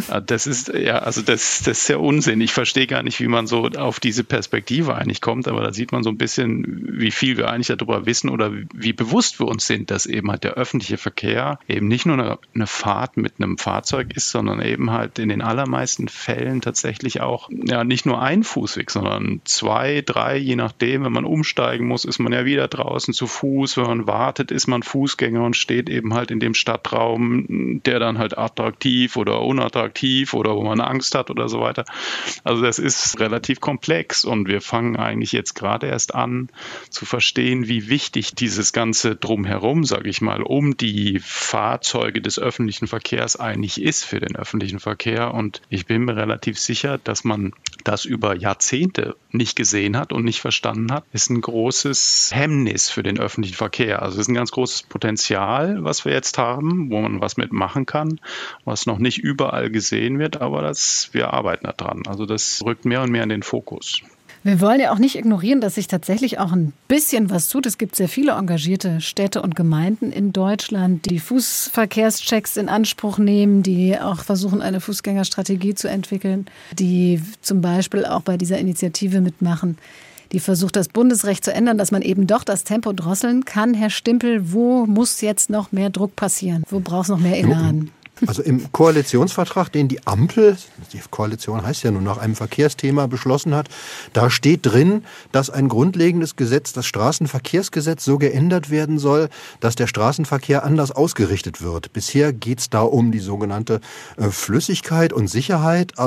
Äh, das ist ja, also das, das ist ja Unsinn. Ich verstehe gar nicht, wie man so auf diese Perspektive eigentlich kommt, aber da sieht man so ein bisschen, wie viel wir eigentlich darüber wissen oder wie bewusst wir uns sind, dass eben halt der öffentliche Verkehr eben nicht nur eine, eine Fahrt mit einem Fahrzeug ist, sondern eben halt in den allermeisten Fällen tatsächlich auch ja nicht nur ein Fußweg, sondern zwei, drei, je nachdem. Wenn man umsteigen muss, ist man ja wieder draußen zu Fuß. Wenn man wartet, ist man Fußgänger Fußgänger und steht eben halt in dem Stadtraum, der dann halt attraktiv oder unattraktiv oder wo man Angst hat oder so weiter. Also das ist relativ komplex und wir fangen eigentlich jetzt gerade erst an zu verstehen, wie wichtig dieses ganze drumherum, sage ich mal, um die Fahrzeuge des öffentlichen Verkehrs eigentlich ist für den öffentlichen Verkehr. Und ich bin mir relativ sicher, dass man das über Jahrzehnte nicht gesehen hat und nicht verstanden hat, ist ein großes Hemmnis für den öffentlichen Verkehr. Also es ist ein ganz großes Potenzial Potenzial, was wir jetzt haben, wo man was mitmachen kann, was noch nicht überall gesehen wird, aber das, wir arbeiten daran. Also das rückt mehr und mehr in den Fokus. Wir wollen ja auch nicht ignorieren, dass sich tatsächlich auch ein bisschen was tut. Es gibt sehr viele engagierte Städte und Gemeinden in Deutschland, die Fußverkehrschecks in Anspruch nehmen, die auch versuchen, eine Fußgängerstrategie zu entwickeln, die zum Beispiel auch bei dieser Initiative mitmachen die versucht, das Bundesrecht zu ändern, dass man eben doch das Tempo drosseln kann. Herr Stimpel, wo muss jetzt noch mehr Druck passieren? Wo braucht es noch mehr Elan? Also im Koalitionsvertrag, den die Ampel, die Koalition heißt ja nur nach einem Verkehrsthema beschlossen hat, da steht drin, dass ein grundlegendes Gesetz, das Straßenverkehrsgesetz, so geändert werden soll, dass der Straßenverkehr anders ausgerichtet wird. Bisher geht es da um die sogenannte äh, Flüssigkeit und Sicherheit.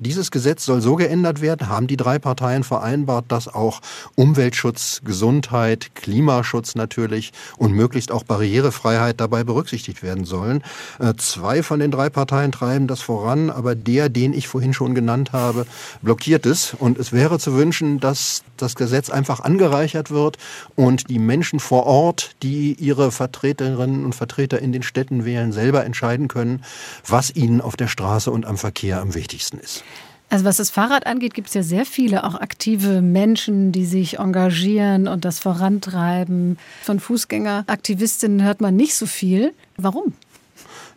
Dieses Gesetz soll so geändert werden, haben die drei Parteien vereinbart, dass auch Umweltschutz, Gesundheit, Klimaschutz natürlich und möglichst auch Barrierefreiheit dabei berücksichtigt werden sollen. Äh, zwei von den drei Parteien treiben das voran, aber der, den ich vorhin schon genannt habe, blockiert es. Und es wäre zu wünschen, dass das Gesetz einfach angereichert wird und die Menschen vor Ort, die ihre Vertreterinnen und Vertreter in den Städten wählen, selber entscheiden können, was ihnen auf der Straße und am Verkehr am wichtigsten ist. Also was das Fahrrad angeht, gibt es ja sehr viele auch aktive Menschen, die sich engagieren und das vorantreiben. Von Fußgängeraktivistinnen hört man nicht so viel. Warum?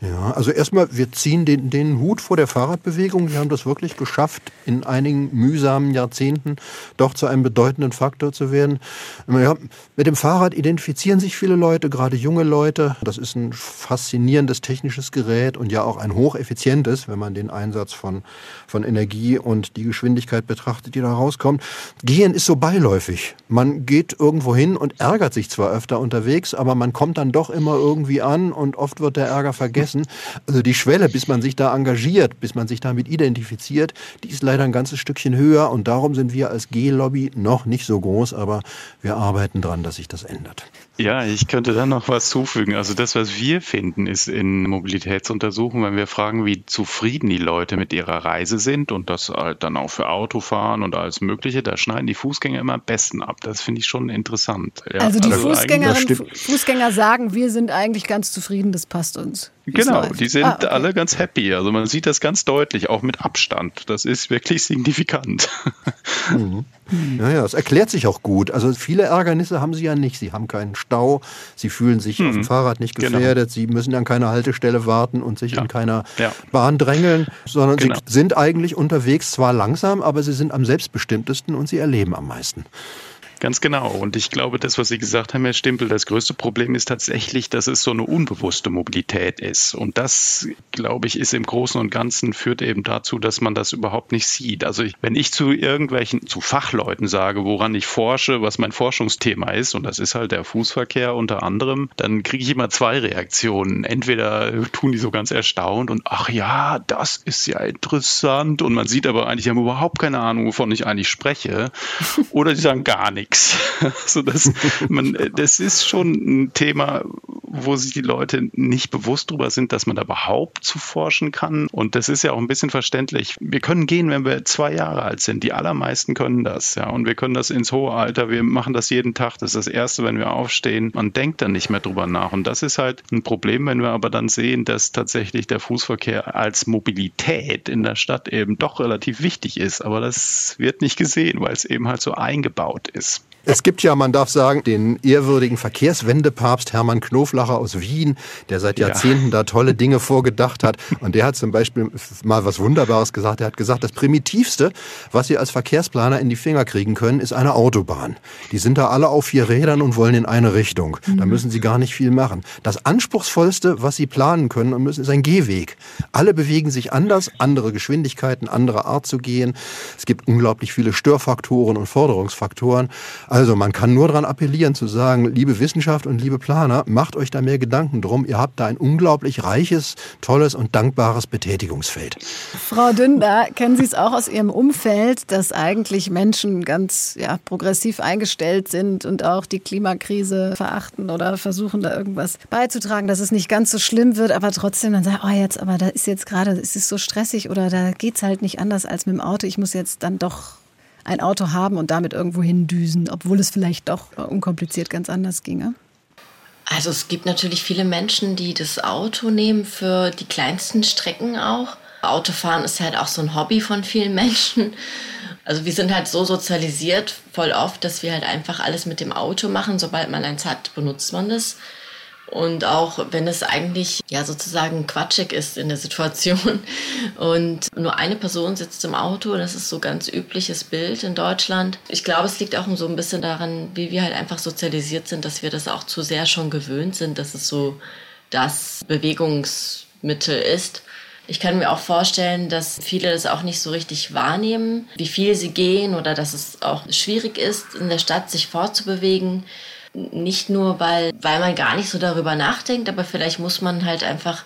Ja, also erstmal, wir ziehen den, den Hut vor der Fahrradbewegung. Die haben das wirklich geschafft, in einigen mühsamen Jahrzehnten doch zu einem bedeutenden Faktor zu werden. Ja, mit dem Fahrrad identifizieren sich viele Leute, gerade junge Leute. Das ist ein faszinierendes technisches Gerät und ja auch ein hocheffizientes, wenn man den Einsatz von, von Energie und die Geschwindigkeit betrachtet, die da rauskommt. Gehen ist so beiläufig. Man geht irgendwo hin und ärgert sich zwar öfter unterwegs, aber man kommt dann doch immer irgendwie an und oft wird der Ärger vergessen vergessen. Also die Schwelle, bis man sich da engagiert, bis man sich damit identifiziert, die ist leider ein ganzes Stückchen höher und darum sind wir als G-Lobby noch nicht so groß, aber wir arbeiten dran, dass sich das ändert. Ja, ich könnte da noch was zufügen. Also das, was wir finden, ist in Mobilitätsuntersuchungen, wenn wir fragen, wie zufrieden die Leute mit ihrer Reise sind und das halt dann auch für Autofahren und alles Mögliche, da schneiden die Fußgänger immer am besten ab. Das finde ich schon interessant. Ja, also die also Fußgängerinnen, Fußgänger sagen, wir sind eigentlich ganz zufrieden, das passt uns. Genau, die sind ah, okay. alle ganz happy. Also man sieht das ganz deutlich, auch mit Abstand. Das ist wirklich signifikant. Mhm. Ja, ja, es erklärt sich auch gut. Also viele Ärgernisse haben sie ja nicht. Sie haben keinen Stau, sie fühlen sich mhm. auf dem Fahrrad nicht genau. gefährdet, genau. sie müssen an keiner Haltestelle warten und sich ja. in keiner ja. Bahn drängeln, sondern genau. sie sind eigentlich unterwegs zwar langsam, aber sie sind am selbstbestimmtesten und sie erleben am meisten. Ganz genau. Und ich glaube, das, was Sie gesagt haben, Herr Stimpel, das größte Problem ist tatsächlich, dass es so eine unbewusste Mobilität ist. Und das, glaube ich, ist im Großen und Ganzen führt eben dazu, dass man das überhaupt nicht sieht. Also ich, wenn ich zu irgendwelchen, zu Fachleuten sage, woran ich forsche, was mein Forschungsthema ist, und das ist halt der Fußverkehr unter anderem, dann kriege ich immer zwei Reaktionen. Entweder tun die so ganz erstaunt und ach ja, das ist ja interessant. Und man sieht aber eigentlich, die haben überhaupt keine Ahnung, wovon ich eigentlich spreche. Oder die sagen gar nichts nichts. Also das, man, das ist schon ein Thema, wo sich die Leute nicht bewusst darüber sind, dass man da überhaupt zu forschen kann. Und das ist ja auch ein bisschen verständlich. Wir können gehen, wenn wir zwei Jahre alt sind. Die allermeisten können das. Ja, und wir können das ins hohe Alter. Wir machen das jeden Tag. Das ist das Erste, wenn wir aufstehen. Man denkt dann nicht mehr drüber nach. Und das ist halt ein Problem, wenn wir aber dann sehen, dass tatsächlich der Fußverkehr als Mobilität in der Stadt eben doch relativ wichtig ist. Aber das wird nicht gesehen, weil es eben halt so eingebaut ist. Es gibt ja, man darf sagen, den ehrwürdigen Verkehrswendepapst Hermann Knoflacher aus Wien, der seit Jahrzehnten ja. da tolle Dinge vorgedacht hat. Und der hat zum Beispiel mal was Wunderbares gesagt. Er hat gesagt, das Primitivste, was Sie als Verkehrsplaner in die Finger kriegen können, ist eine Autobahn. Die sind da alle auf vier Rädern und wollen in eine Richtung. Da mhm. müssen Sie gar nicht viel machen. Das Anspruchsvollste, was Sie planen können und müssen, ist ein Gehweg. Alle bewegen sich anders, andere Geschwindigkeiten, andere Art zu gehen. Es gibt unglaublich viele Störfaktoren und Forderungsfaktoren. Also man kann nur daran appellieren zu sagen, liebe Wissenschaft und liebe Planer, macht euch da mehr Gedanken drum. Ihr habt da ein unglaublich reiches, tolles und dankbares Betätigungsfeld. Frau Dünder, kennen Sie es auch aus Ihrem Umfeld, dass eigentlich Menschen ganz ja, progressiv eingestellt sind und auch die Klimakrise verachten oder versuchen da irgendwas beizutragen, dass es nicht ganz so schlimm wird, aber trotzdem dann sagen, oh jetzt, aber da ist jetzt gerade, es ist so stressig oder da geht es halt nicht anders als mit dem Auto. Ich muss jetzt dann doch ein Auto haben und damit irgendwo hindüsen, obwohl es vielleicht doch unkompliziert ganz anders ginge? Also es gibt natürlich viele Menschen, die das Auto nehmen für die kleinsten Strecken auch. Autofahren ist halt auch so ein Hobby von vielen Menschen. Also wir sind halt so sozialisiert voll oft, dass wir halt einfach alles mit dem Auto machen. Sobald man eins hat, benutzt man das. Und auch wenn es eigentlich ja sozusagen quatschig ist in der Situation und nur eine Person sitzt im Auto, das ist so ganz übliches Bild in Deutschland. Ich glaube, es liegt auch so ein bisschen daran, wie wir halt einfach sozialisiert sind, dass wir das auch zu sehr schon gewöhnt sind, dass es so das Bewegungsmittel ist. Ich kann mir auch vorstellen, dass viele das auch nicht so richtig wahrnehmen, wie viel sie gehen oder dass es auch schwierig ist, in der Stadt sich fortzubewegen. Nicht nur, weil, weil man gar nicht so darüber nachdenkt, aber vielleicht muss man halt einfach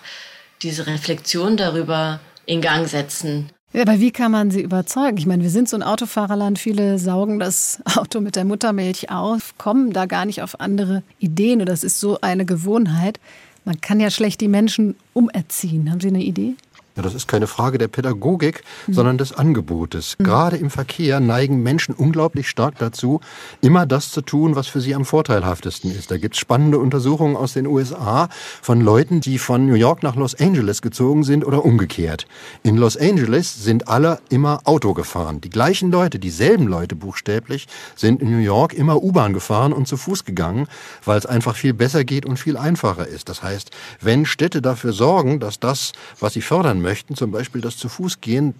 diese Reflexion darüber in Gang setzen. Aber wie kann man sie überzeugen? Ich meine, wir sind so ein Autofahrerland, viele saugen das Auto mit der Muttermilch auf, kommen da gar nicht auf andere Ideen oder es ist so eine Gewohnheit. Man kann ja schlecht die Menschen umerziehen. Haben Sie eine Idee? Ja, das ist keine Frage der Pädagogik, mhm. sondern des Angebotes. Mhm. Gerade im Verkehr neigen Menschen unglaublich stark dazu, immer das zu tun, was für sie am vorteilhaftesten ist. Da gibt es spannende Untersuchungen aus den USA von Leuten, die von New York nach Los Angeles gezogen sind oder umgekehrt. In Los Angeles sind alle immer Auto gefahren. Die gleichen Leute, dieselben Leute buchstäblich, sind in New York immer U-Bahn gefahren und zu Fuß gegangen, weil es einfach viel besser geht und viel einfacher ist. Das heißt, wenn Städte dafür sorgen, dass das, was sie fördern möchten, zum Beispiel das zu Fuß gehen,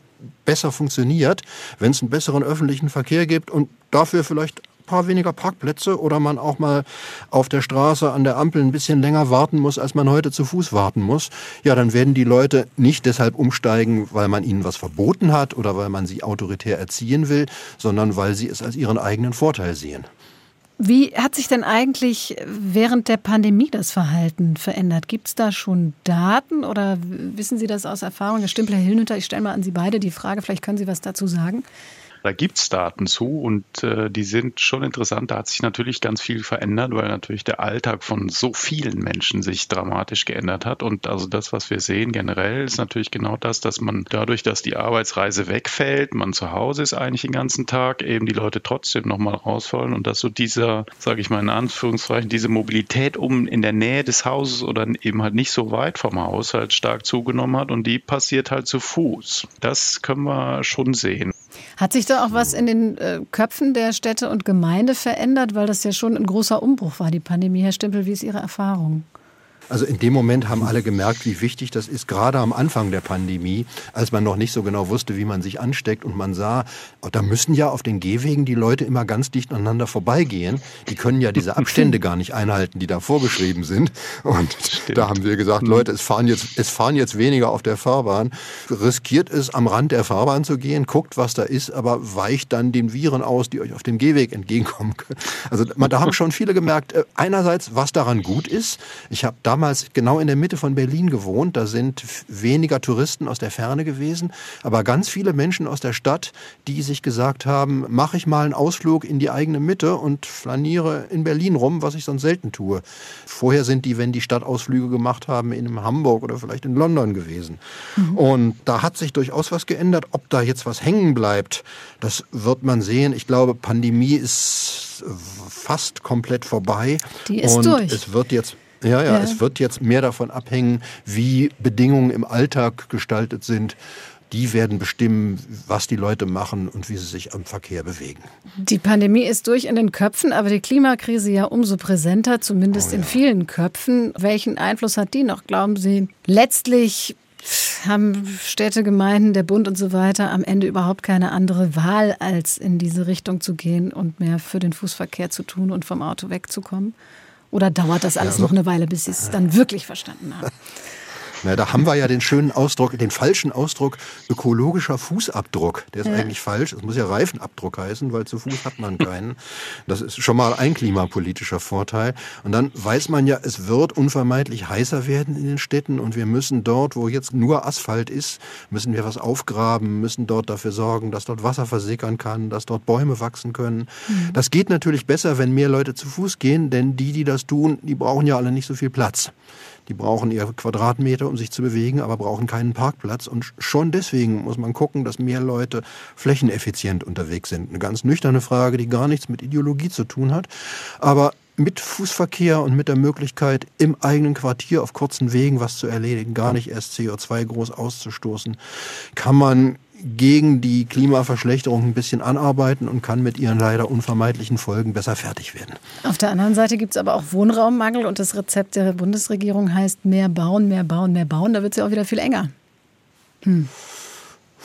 besser funktioniert, wenn es einen besseren öffentlichen Verkehr gibt und dafür vielleicht ein paar weniger Parkplätze oder man auch mal auf der Straße an der Ampel ein bisschen länger warten muss, als man heute zu Fuß warten muss, ja, dann werden die Leute nicht deshalb umsteigen, weil man ihnen was verboten hat oder weil man sie autoritär erziehen will, sondern weil sie es als ihren eigenen Vorteil sehen. Wie hat sich denn eigentlich während der Pandemie das Verhalten verändert? Gibt es da schon Daten oder wissen Sie das aus Erfahrung? Herr Stimpler, Herr Hilnütter, ich stelle mal an Sie beide die Frage, vielleicht können Sie was dazu sagen. Da gibt es Daten zu und äh, die sind schon interessant. Da hat sich natürlich ganz viel verändert, weil natürlich der Alltag von so vielen Menschen sich dramatisch geändert hat. Und also das, was wir sehen generell, ist natürlich genau das, dass man dadurch, dass die Arbeitsreise wegfällt, man zu Hause ist eigentlich den ganzen Tag, eben die Leute trotzdem nochmal raus wollen und dass so dieser, sage ich mal in Anführungszeichen, diese Mobilität um in der Nähe des Hauses oder eben halt nicht so weit vom Haus halt stark zugenommen hat und die passiert halt zu Fuß. Das können wir schon sehen. Hat sich da auch was in den äh, Köpfen der Städte und Gemeinde verändert, weil das ja schon ein großer Umbruch war, die Pandemie? Herr Stempel, wie ist Ihre Erfahrung? Also in dem Moment haben alle gemerkt, wie wichtig das ist, gerade am Anfang der Pandemie, als man noch nicht so genau wusste, wie man sich ansteckt und man sah, oh, da müssen ja auf den Gehwegen die Leute immer ganz dicht aneinander vorbeigehen. Die können ja diese Abstände gar nicht einhalten, die da vorgeschrieben sind. Und da haben wir gesagt, Leute, es fahren jetzt, es fahren jetzt weniger auf der Fahrbahn. Riskiert es, am Rand der Fahrbahn zu gehen, guckt, was da ist, aber weicht dann den Viren aus, die euch auf dem Gehweg entgegenkommen können. Also da haben schon viele gemerkt, äh, einerseits, was daran gut ist. Ich habe da damals genau in der Mitte von Berlin gewohnt. Da sind weniger Touristen aus der Ferne gewesen, aber ganz viele Menschen aus der Stadt, die sich gesagt haben, mache ich mal einen Ausflug in die eigene Mitte und flaniere in Berlin rum, was ich sonst selten tue. Vorher sind die, wenn die Stadtausflüge gemacht haben, in Hamburg oder vielleicht in London gewesen. Mhm. Und da hat sich durchaus was geändert. Ob da jetzt was hängen bleibt, das wird man sehen. Ich glaube, Pandemie ist fast komplett vorbei. Die ist und durch. Es wird jetzt ja, ja, ja, es wird jetzt mehr davon abhängen, wie Bedingungen im Alltag gestaltet sind. Die werden bestimmen, was die Leute machen und wie sie sich am Verkehr bewegen. Die Pandemie ist durch in den Köpfen, aber die Klimakrise ja umso präsenter, zumindest oh, ja. in vielen Köpfen. Welchen Einfluss hat die noch, glauben Sie? Letztlich haben Städte, Gemeinden, der Bund und so weiter am Ende überhaupt keine andere Wahl, als in diese Richtung zu gehen und mehr für den Fußverkehr zu tun und vom Auto wegzukommen? Oder dauert das alles ja, so noch eine Weile, bis Sie es dann wirklich verstanden haben? Na, da haben wir ja den schönen Ausdruck, den falschen Ausdruck ökologischer Fußabdruck. Der ist ja. eigentlich falsch. Es muss ja Reifenabdruck heißen, weil zu Fuß hat man keinen. Das ist schon mal ein klimapolitischer Vorteil. Und dann weiß man ja, es wird unvermeidlich heißer werden in den Städten und wir müssen dort, wo jetzt nur Asphalt ist, müssen wir was aufgraben, müssen dort dafür sorgen, dass dort Wasser versickern kann, dass dort Bäume wachsen können. Mhm. Das geht natürlich besser, wenn mehr Leute zu Fuß gehen, denn die, die das tun, die brauchen ja alle nicht so viel Platz. Die brauchen ihre Quadratmeter, um sich zu bewegen, aber brauchen keinen Parkplatz. Und schon deswegen muss man gucken, dass mehr Leute flächeneffizient unterwegs sind. Eine ganz nüchterne Frage, die gar nichts mit Ideologie zu tun hat. Aber mit Fußverkehr und mit der Möglichkeit, im eigenen Quartier auf kurzen Wegen was zu erledigen, gar nicht erst CO2 groß auszustoßen, kann man gegen die Klimaverschlechterung ein bisschen anarbeiten und kann mit ihren leider unvermeidlichen Folgen besser fertig werden. Auf der anderen Seite gibt es aber auch Wohnraummangel und das Rezept der Bundesregierung heißt mehr bauen, mehr bauen, mehr bauen. Da wird es ja auch wieder viel enger. Hm.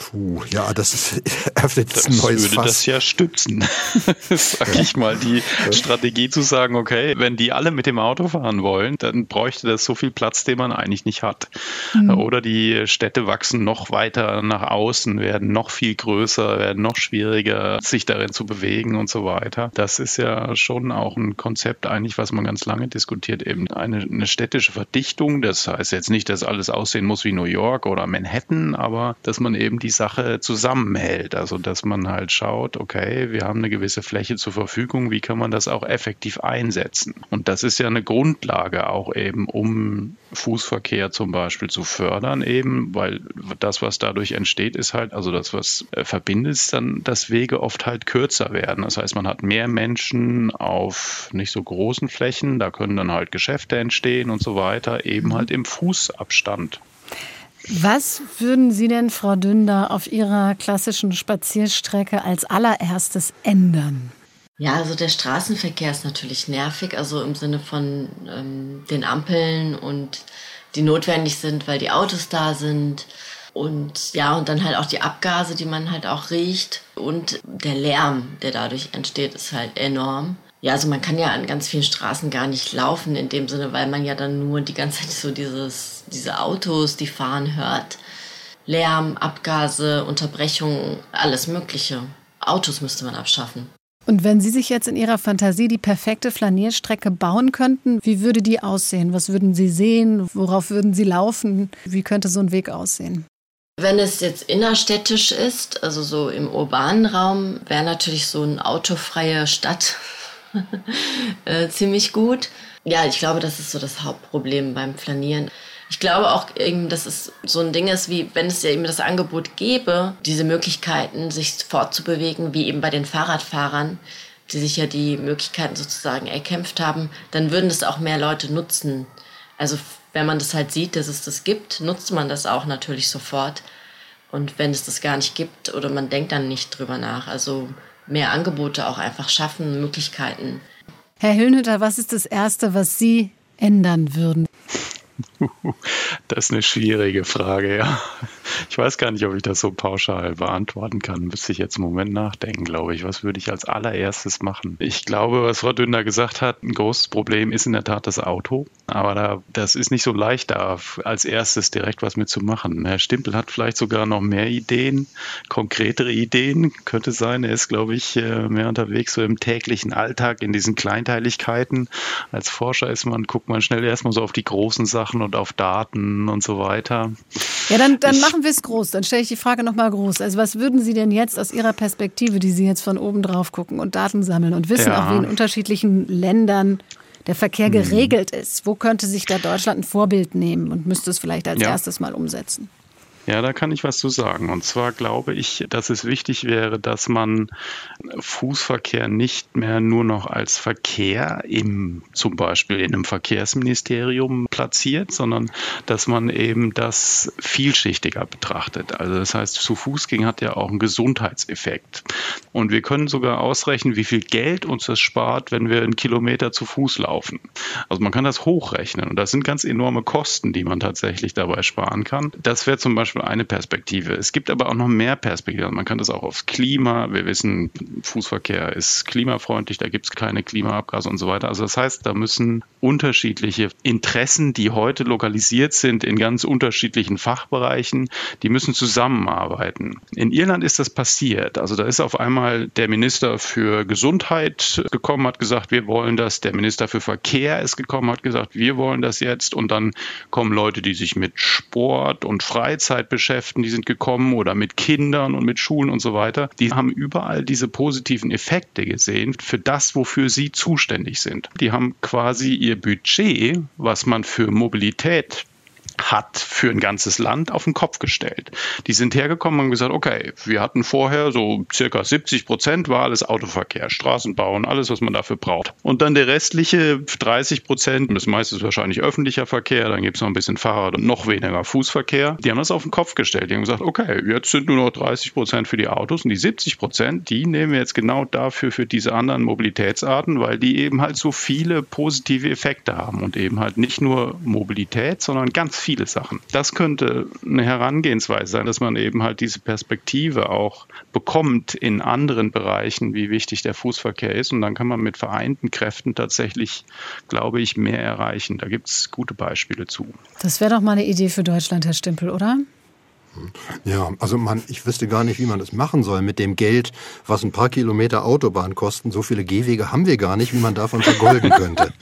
Puh, ja, das ist, öffnet das ein neues würde Fass. das ja stützen, sag ich mal, die Strategie zu sagen, okay, wenn die alle mit dem Auto fahren wollen, dann bräuchte das so viel Platz, den man eigentlich nicht hat. Mhm. Oder die Städte wachsen noch weiter nach außen, werden noch viel größer, werden noch schwieriger, sich darin zu bewegen und so weiter. Das ist ja schon auch ein Konzept eigentlich, was man ganz lange diskutiert, eben eine, eine städtische Verdichtung. Das heißt jetzt nicht, dass alles aussehen muss wie New York oder Manhattan, aber dass man eben die Sache zusammenhält. Also dass man halt schaut, okay, wir haben eine gewisse Fläche zur Verfügung, wie kann man das auch effektiv einsetzen? Und das ist ja eine Grundlage auch eben, um Fußverkehr zum Beispiel zu fördern, eben, weil das, was dadurch entsteht, ist halt, also das, was äh, verbindet, ist dann, dass Wege oft halt kürzer werden. Das heißt, man hat mehr Menschen auf nicht so großen Flächen, da können dann halt Geschäfte entstehen und so weiter, eben mhm. halt im Fußabstand. Was würden Sie denn, Frau Dünder, auf Ihrer klassischen Spazierstrecke als allererstes ändern? Ja, also der Straßenverkehr ist natürlich nervig, also im Sinne von ähm, den Ampeln und die notwendig sind, weil die Autos da sind. Und ja, und dann halt auch die Abgase, die man halt auch riecht. Und der Lärm, der dadurch entsteht, ist halt enorm. Ja, also man kann ja an ganz vielen Straßen gar nicht laufen in dem Sinne, weil man ja dann nur die ganze Zeit so dieses, diese Autos, die fahren hört. Lärm, Abgase, Unterbrechungen, alles Mögliche. Autos müsste man abschaffen. Und wenn Sie sich jetzt in Ihrer Fantasie die perfekte Flanierstrecke bauen könnten, wie würde die aussehen? Was würden Sie sehen? Worauf würden Sie laufen? Wie könnte so ein Weg aussehen? Wenn es jetzt innerstädtisch ist, also so im urbanen Raum, wäre natürlich so eine autofreie Stadt äh, ziemlich gut. Ja, ich glaube, das ist so das Hauptproblem beim Flanieren. Ich glaube auch dass es so ein Ding ist, wie wenn es ja eben das Angebot gäbe, diese Möglichkeiten, sich fortzubewegen, wie eben bei den Fahrradfahrern, die sich ja die Möglichkeiten sozusagen erkämpft haben, dann würden das auch mehr Leute nutzen. Also wenn man das halt sieht, dass es das gibt, nutzt man das auch natürlich sofort. Und wenn es das gar nicht gibt oder man denkt dann nicht drüber nach. Also mehr Angebote auch einfach schaffen, Möglichkeiten. Herr Hüllnütter, was ist das Erste, was Sie ändern würden? Das ist eine schwierige Frage, ja. Ich weiß gar nicht, ob ich das so pauschal beantworten kann. Müsste ich jetzt einen Moment nachdenken, glaube ich. Was würde ich als allererstes machen? Ich glaube, was Frau Dünder gesagt hat, ein großes Problem ist in der Tat das Auto. Aber da, das ist nicht so leicht, da als erstes direkt was mitzumachen. Herr Stimpel hat vielleicht sogar noch mehr Ideen, konkretere Ideen. Könnte sein, er ist, glaube ich, äh, mehr unterwegs so im täglichen Alltag, in diesen Kleinteiligkeiten. Als Forscher ist man, guckt man schnell erstmal so auf die großen Sachen und auf Daten und so weiter. Ja, dann, dann machen wir es groß. Dann stelle ich die Frage nochmal groß. Also was würden Sie denn jetzt aus Ihrer Perspektive, die Sie jetzt von oben drauf gucken und Daten sammeln und wissen ja. auch, wie in unterschiedlichen Ländern der Verkehr hm. geregelt ist. Wo könnte sich da Deutschland ein Vorbild nehmen und müsste es vielleicht als ja. erstes mal umsetzen? Ja, da kann ich was zu sagen. Und zwar glaube ich, dass es wichtig wäre, dass man Fußverkehr nicht mehr nur noch als Verkehr im, zum Beispiel in einem Verkehrsministerium platziert, sondern dass man eben das vielschichtiger betrachtet. Also das heißt, zu Fuß gehen hat ja auch einen Gesundheitseffekt. Und wir können sogar ausrechnen, wie viel Geld uns das spart, wenn wir einen Kilometer zu Fuß laufen. Also man kann das hochrechnen. Und das sind ganz enorme Kosten, die man tatsächlich dabei sparen kann. Das wäre zum Beispiel Beispiel eine Perspektive. Es gibt aber auch noch mehr Perspektiven. Man kann das auch aufs Klima. Wir wissen, Fußverkehr ist klimafreundlich, da gibt es keine Klimaabgase und so weiter. Also das heißt, da müssen unterschiedliche Interessen, die heute lokalisiert sind in ganz unterschiedlichen Fachbereichen, die müssen zusammenarbeiten. In Irland ist das passiert. Also da ist auf einmal der Minister für Gesundheit gekommen, hat gesagt, wir wollen das. Der Minister für Verkehr ist gekommen, hat gesagt, wir wollen das jetzt. Und dann kommen Leute, die sich mit Sport und Freizeit Teilzeit beschäftigen, die sind gekommen oder mit Kindern und mit Schulen und so weiter. Die haben überall diese positiven Effekte gesehen für das, wofür sie zuständig sind. Die haben quasi ihr Budget, was man für Mobilität hat für ein ganzes Land auf den Kopf gestellt. Die sind hergekommen und gesagt, okay, wir hatten vorher so circa 70 Prozent war alles Autoverkehr, Straßenbau und alles, was man dafür braucht. Und dann der restliche 30 Prozent, das meiste ist wahrscheinlich öffentlicher Verkehr, dann gibt es noch ein bisschen Fahrrad und noch weniger Fußverkehr. Die haben das auf den Kopf gestellt. Die haben gesagt, okay, jetzt sind nur noch 30 Prozent für die Autos und die 70 Prozent, die nehmen wir jetzt genau dafür für diese anderen Mobilitätsarten, weil die eben halt so viele positive Effekte haben und eben halt nicht nur Mobilität, sondern ganz viele viele Sachen. Das könnte eine Herangehensweise sein, dass man eben halt diese Perspektive auch bekommt in anderen Bereichen, wie wichtig der Fußverkehr ist. Und dann kann man mit vereinten Kräften tatsächlich, glaube ich, mehr erreichen. Da gibt es gute Beispiele zu. Das wäre doch mal eine Idee für Deutschland, Herr Stimpel, oder? Ja, also man, ich wüsste gar nicht, wie man das machen soll mit dem Geld, was ein paar Kilometer Autobahn kosten. So viele Gehwege haben wir gar nicht, wie man davon vergolden könnte.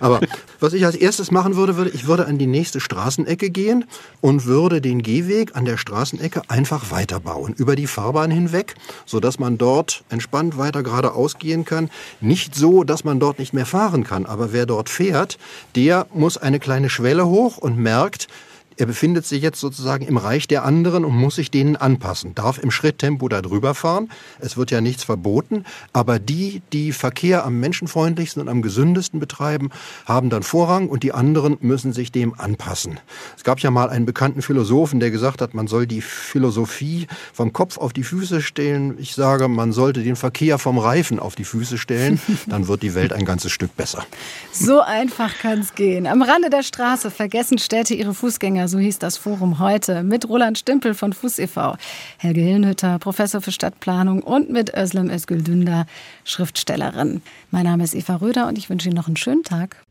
Aber was ich als erstes machen würde, würde, ich würde an die nächste Straßenecke gehen und würde den Gehweg an der Straßenecke einfach weiterbauen, über die Fahrbahn hinweg, sodass man dort entspannt weiter geradeaus gehen kann. Nicht so, dass man dort nicht mehr fahren kann, aber wer dort fährt, der muss eine kleine Schwelle hoch und merkt, er befindet sich jetzt sozusagen im Reich der anderen und muss sich denen anpassen, darf im Schritttempo da drüber fahren. Es wird ja nichts verboten, aber die, die Verkehr am menschenfreundlichsten und am gesündesten betreiben, haben dann Vorrang und die anderen müssen sich dem anpassen. Es gab ja mal einen bekannten Philosophen, der gesagt hat, man soll die Philosophie vom Kopf auf die Füße stellen. Ich sage, man sollte den Verkehr vom Reifen auf die Füße stellen, dann wird die Welt ein ganzes Stück besser. So einfach kann es gehen. Am Rande der Straße vergessen Städte ihre Fußgänger so hieß das Forum heute, mit Roland Stimpel von Fuß e.V., Helge Hillenhütter, Professor für Stadtplanung und mit Özlem Özgül Dündar, Schriftstellerin. Mein Name ist Eva Röder und ich wünsche Ihnen noch einen schönen Tag.